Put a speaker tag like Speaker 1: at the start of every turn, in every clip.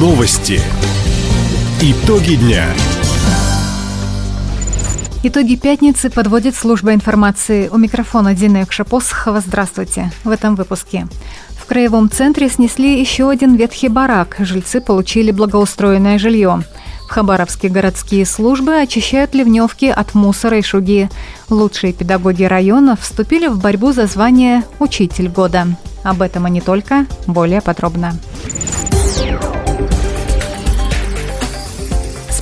Speaker 1: Новости. Итоги дня.
Speaker 2: Итоги пятницы подводит служба информации. У микрофона Дина Якшапосхова. Здравствуйте. В этом выпуске. В краевом центре снесли еще один ветхий барак. Жильцы получили благоустроенное жилье. В Хабаровске городские службы очищают ливневки от мусора и шуги. Лучшие педагоги района вступили в борьбу за звание «Учитель года». Об этом и не только, более подробно.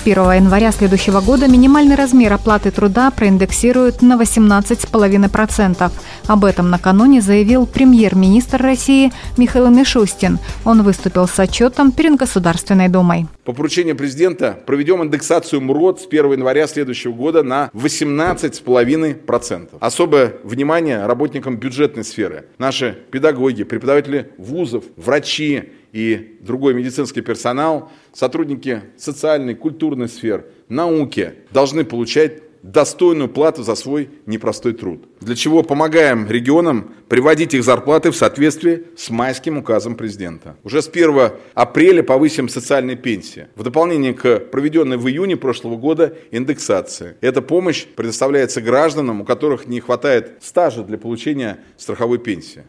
Speaker 2: 1 января следующего года минимальный размер оплаты труда проиндексируют на 18,5%. Об этом накануне заявил премьер-министр России Михаил Мишустин. Он выступил с отчетом перед Государственной Думой.
Speaker 3: По поручению президента проведем индексацию МРОД с 1 января следующего года на 18,5%. Особое внимание работникам бюджетной сферы. Наши педагоги, преподаватели вузов, врачи, и другой медицинский персонал, сотрудники социальной, культурной сфер, науки должны получать достойную плату за свой непростой труд. Для чего помогаем регионам приводить их зарплаты в соответствии с майским указом президента. Уже с 1 апреля повысим социальные пенсии. В дополнение к проведенной в июне прошлого года индексации. Эта помощь предоставляется гражданам, у которых не хватает стажа для получения страховой пенсии.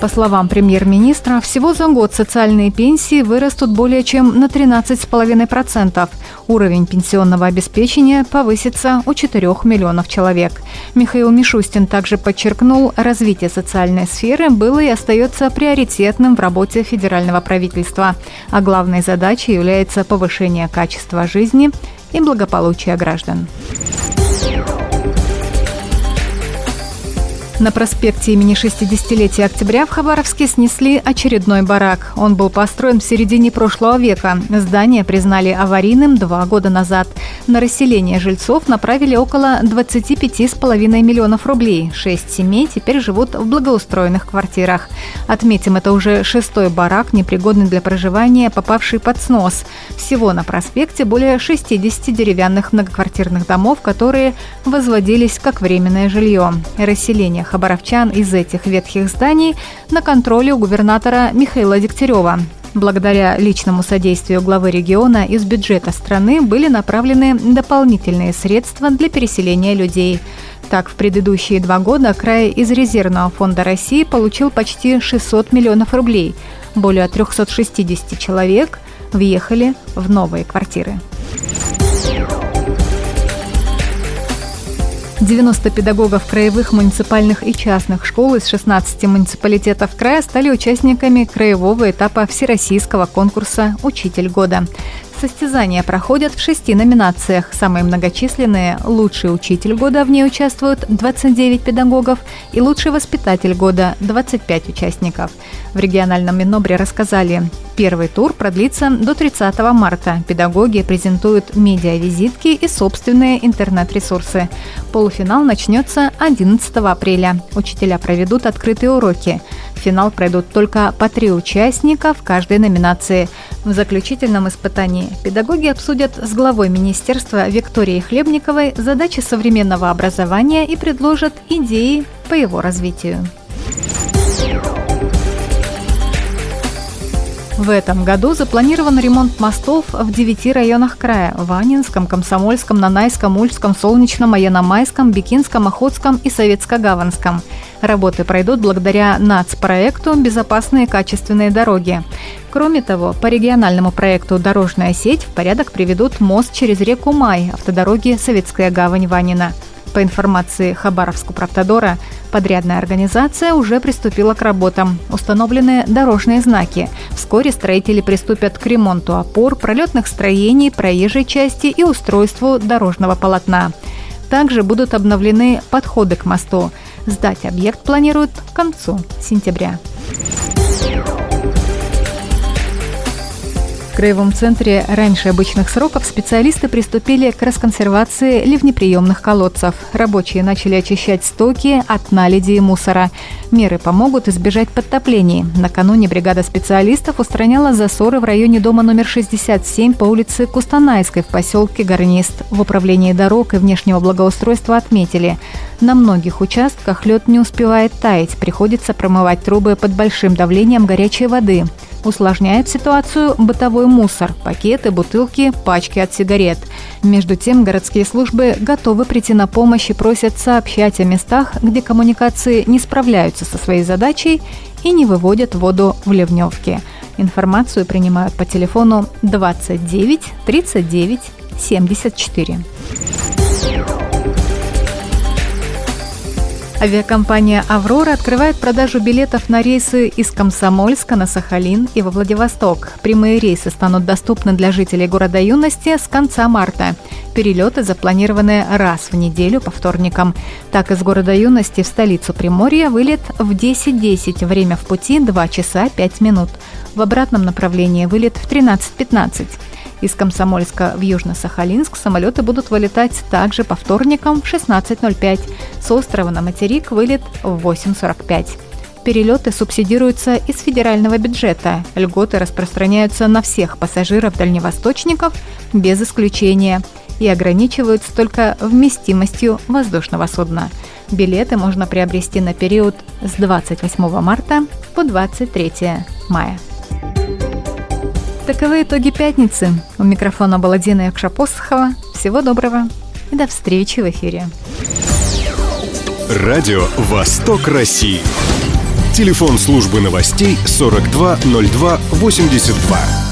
Speaker 2: По словам премьер-министра, всего за год социальные пенсии вырастут более чем на 13,5%. Уровень пенсионного обеспечения повысится у 4 миллионов человек. Михаил Мишустин также подчеркнул, развитие социальной сферы было и остается приоритетным в работе федерального правительства. А главной задачей является повышение качества жизни и благополучия граждан. На проспекте имени 60-летия октября в Хабаровске снесли очередной барак. Он был построен в середине прошлого века. Здание признали аварийным два года назад. На расселение жильцов направили около 25,5 миллионов рублей. Шесть семей теперь живут в благоустроенных квартирах. Отметим, это уже шестой барак, непригодный для проживания, попавший под снос. Всего на проспекте более 60 деревянных многоквартирных домов, которые возводились как временное жилье. Расселение хабаровчан из этих ветхих зданий на контроле у губернатора Михаила Дегтярева. Благодаря личному содействию главы региона из бюджета страны были направлены дополнительные средства для переселения людей. Так, в предыдущие два года край из Резервного фонда России получил почти 600 миллионов рублей. Более 360 человек въехали в новые квартиры. 90 педагогов краевых, муниципальных и частных школ из 16 муниципалитетов края стали участниками краевого этапа всероссийского конкурса «Учитель года». Состязания проходят в шести номинациях. Самые многочисленные – «Лучший учитель года» в ней участвуют 29 педагогов и «Лучший воспитатель года» – 25 участников. В региональном Минобре рассказали, первый тур продлится до 30 марта. Педагоги презентуют медиавизитки и собственные интернет-ресурсы. Полуфинал начнется 11 апреля. Учителя проведут открытые уроки. В финал пройдут только по три участника в каждой номинации. В заключительном испытании педагоги обсудят с главой министерства Викторией Хлебниковой задачи современного образования и предложат идеи по его развитию. В этом году запланирован ремонт мостов в девяти районах края – Ванинском, Комсомольском, Нанайском, Ульском, Солнечном, Аяномайском, Бикинском, Охотском и Советско-Гаванском. Работы пройдут благодаря НАЦ-проекту «Безопасные качественные дороги». Кроме того, по региональному проекту «Дорожная сеть» в порядок приведут мост через реку Май автодороги Советская гавань-Ванина. По информации Хабаровского правтодора, подрядная организация уже приступила к работам. Установлены дорожные знаки. Вскоре строители приступят к ремонту опор, пролетных строений, проезжей части и устройству дорожного полотна. Также будут обновлены подходы к мосту. Сдать объект планируют к концу сентября. Краевом центре раньше обычных сроков специалисты приступили к расконсервации ливнеприемных колодцев. Рабочие начали очищать стоки от наледи и мусора. Меры помогут избежать подтоплений. Накануне бригада специалистов устраняла засоры в районе дома номер 67 по улице Кустанайской в поселке Гарнист. В управлении дорог и внешнего благоустройства отметили. На многих участках лед не успевает таять, приходится промывать трубы под большим давлением горячей воды. Усложняет ситуацию бытовой мусор – пакеты, бутылки, пачки от сигарет. Между тем, городские службы готовы прийти на помощь и просят сообщать о местах, где коммуникации не справляются со своей задачей и не выводят воду в ливневки. Информацию принимают по телефону 29 39 74. Авиакомпания «Аврора» открывает продажу билетов на рейсы из Комсомольска на Сахалин и во Владивосток. Прямые рейсы станут доступны для жителей города юности с конца марта. Перелеты запланированы раз в неделю по вторникам. Так, из города юности в столицу Приморья вылет в 10.10, время в пути 2 часа 5 минут. В обратном направлении вылет в 13.15. Из Комсомольска в Южно-Сахалинск самолеты будут вылетать также по вторникам в 16.05. С острова на материк вылет в 8.45. Перелеты субсидируются из федерального бюджета. Льготы распространяются на всех пассажиров-дальневосточников без исключения и ограничиваются только вместимостью воздушного судна. Билеты можно приобрести на период с 28 марта по 23 мая. Таковы итоги пятницы. У микрофона была Дина Якшапосхова. Всего доброго и до встречи в эфире.
Speaker 1: Радио «Восток России». Телефон службы новостей 420282.